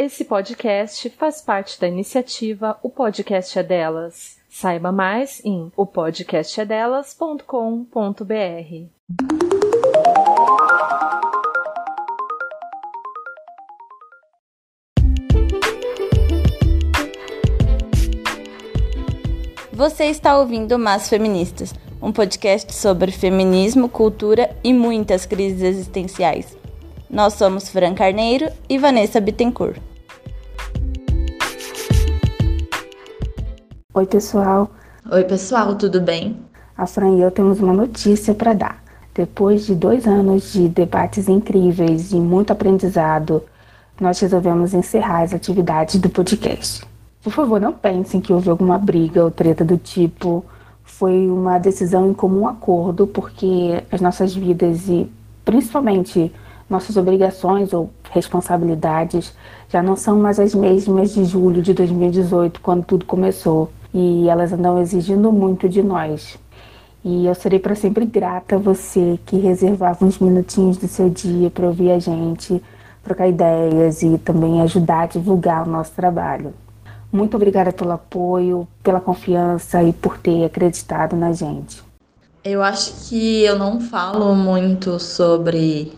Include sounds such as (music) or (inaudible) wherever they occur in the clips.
Esse podcast faz parte da iniciativa O Podcast é Delas. Saiba mais em opodcastedelas.com.br. Você está ouvindo Mas Feministas, um podcast sobre feminismo, cultura e muitas crises existenciais. Nós somos Fran Carneiro e Vanessa Bittencourt. Oi, pessoal. Oi, pessoal, tudo bem? A Fran e eu temos uma notícia para dar. Depois de dois anos de debates incríveis e muito aprendizado, nós resolvemos encerrar as atividades do podcast. Por favor, não pensem que houve alguma briga ou treta do tipo. Foi uma decisão em comum acordo, porque as nossas vidas e principalmente nossas obrigações ou responsabilidades já não são mais as mesmas de julho de 2018, quando tudo começou, e elas andam exigindo muito de nós. E eu serei para sempre grata a você que reservava uns minutinhos do seu dia para ouvir a gente, trocar ideias e também ajudar a divulgar o nosso trabalho. Muito obrigada pelo apoio, pela confiança e por ter acreditado na gente. Eu acho que eu não falo muito sobre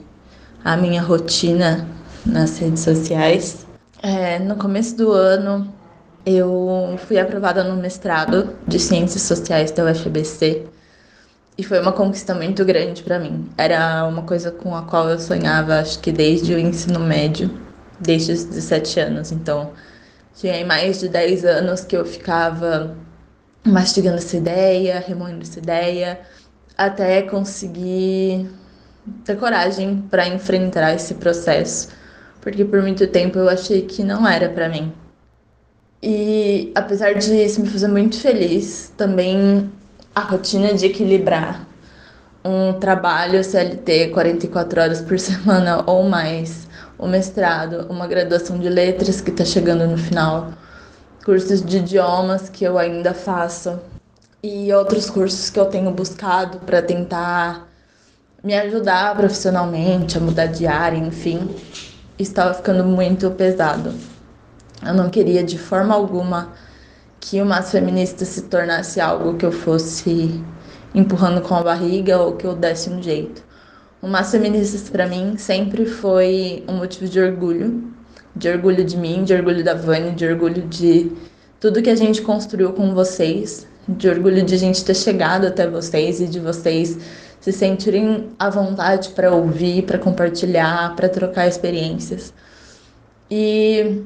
a minha rotina nas redes sociais. É, no começo do ano, eu fui aprovada no mestrado de Ciências Sociais da UFBC e foi uma conquista muito grande para mim. Era uma coisa com a qual eu sonhava, acho que desde o ensino médio, desde os 17 anos. Então, tinha mais de 10 anos que eu ficava mastigando essa ideia, remoendo essa ideia, até conseguir ter coragem para enfrentar esse processo, porque por muito tempo eu achei que não era para mim. E apesar disso me fazer muito feliz, também a rotina de equilibrar um trabalho CLT 44 horas por (laughs) semana ou mais, o mestrado, uma graduação de letras que está chegando no final, cursos de idiomas que eu ainda faço e outros cursos que eu tenho buscado para tentar me ajudar profissionalmente, a mudar de área, enfim, estava ficando muito pesado. Eu não queria de forma alguma que o Mas Feminista se tornasse algo que eu fosse empurrando com a barriga ou que eu desse um jeito. O Mas Feministas para mim sempre foi um motivo de orgulho, de orgulho de mim, de orgulho da Vânia, de orgulho de tudo que a gente construiu com vocês, de orgulho de a gente ter chegado até vocês e de vocês se sentirem à vontade para ouvir, para compartilhar, para trocar experiências. E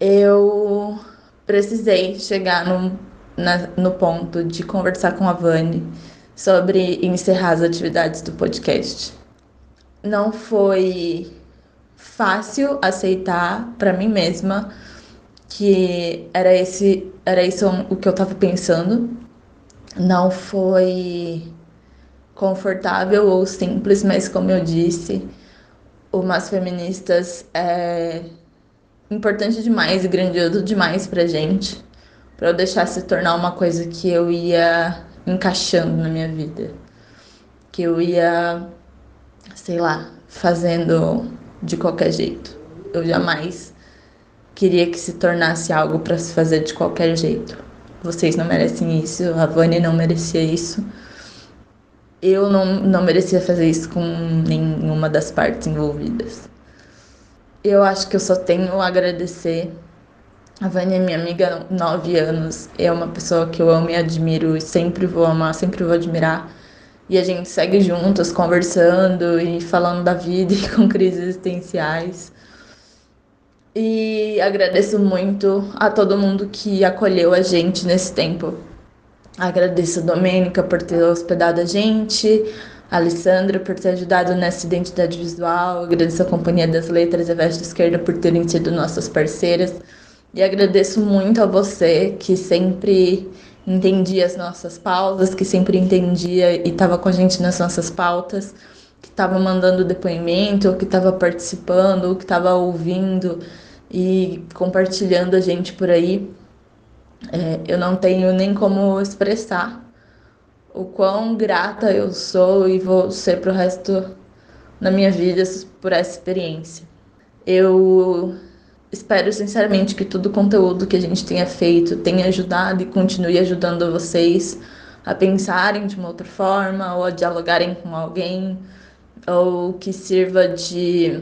eu precisei chegar no, na, no ponto de conversar com a Vani sobre encerrar as atividades do podcast. Não foi fácil aceitar para mim mesma que era esse era isso o que eu estava pensando. Não foi confortável ou simples, mas como eu disse, o Mas Feministas é importante demais e grandioso demais pra gente, para eu deixar se tornar uma coisa que eu ia encaixando na minha vida, que eu ia, sei lá, fazendo de qualquer jeito. Eu jamais queria que se tornasse algo para se fazer de qualquer jeito. Vocês não merecem isso, a Vânia não merecia isso eu não, não merecia fazer isso com nenhuma das partes envolvidas. Eu acho que eu só tenho a agradecer. A Vânia é minha amiga há nove anos, é uma pessoa que eu amo e admiro e sempre vou amar, sempre vou admirar. E a gente segue juntas, conversando e falando da vida (laughs) e com crises existenciais. E agradeço muito a todo mundo que acolheu a gente nesse tempo. Agradeço a Domênica por ter hospedado a gente, Alessandra por ter ajudado nessa identidade visual, agradeço a Companhia das Letras e a Veste Esquerda por terem sido nossas parceiras. E agradeço muito a você que sempre entendia as nossas pausas, que sempre entendia e estava com a gente nas nossas pautas, que estava mandando depoimento, que estava participando, que estava ouvindo e compartilhando a gente por aí. É, eu não tenho nem como expressar o quão grata eu sou e vou ser pro resto da minha vida por essa experiência. Eu espero sinceramente que todo o conteúdo que a gente tenha feito tenha ajudado e continue ajudando vocês a pensarem de uma outra forma ou a dialogarem com alguém ou que sirva de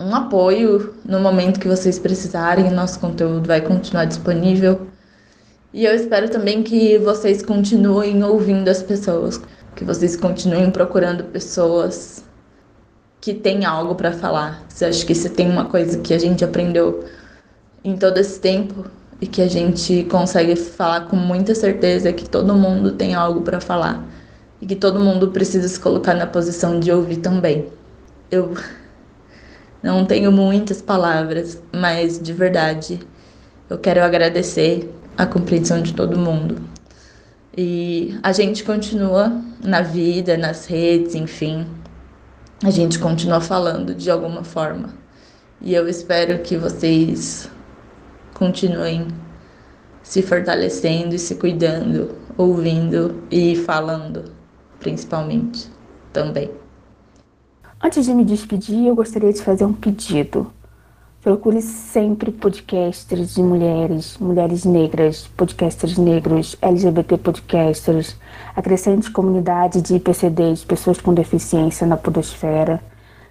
um apoio no momento que vocês precisarem. Nosso conteúdo vai continuar disponível. E eu espero também que vocês continuem ouvindo as pessoas, que vocês continuem procurando pessoas que têm algo para falar. Você acha que se tem uma coisa que a gente aprendeu em todo esse tempo e que a gente consegue falar com muita certeza é que todo mundo tem algo para falar e que todo mundo precisa se colocar na posição de ouvir também. Eu não tenho muitas palavras, mas de verdade eu quero agradecer a compreensão de todo mundo. E a gente continua na vida, nas redes, enfim. A gente continua falando de alguma forma. E eu espero que vocês continuem se fortalecendo e se cuidando, ouvindo e falando, principalmente também. Antes de me despedir, eu gostaria de fazer um pedido. Procure sempre podcasters de mulheres, mulheres negras, podcasters negros, LGBT podcasters, acrescente comunidade de IPCDs, pessoas com deficiência na podosfera.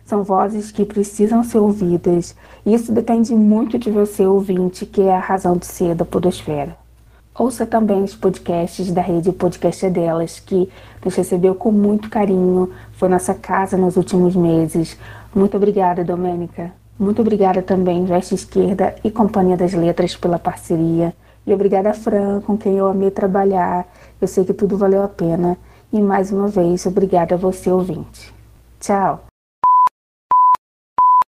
São vozes que precisam ser ouvidas isso depende muito de você, ouvinte, que é a razão de ser da podosfera. Ouça também os podcasts da rede Podcast é Delas, que nos recebeu com muito carinho, foi nossa casa nos últimos meses. Muito obrigada, Domênica. Muito obrigada também, Veste Esquerda e Companhia das Letras, pela parceria. E obrigada, Fran, com quem eu amei trabalhar. Eu sei que tudo valeu a pena. E mais uma vez, obrigada a você, ouvinte. Tchau!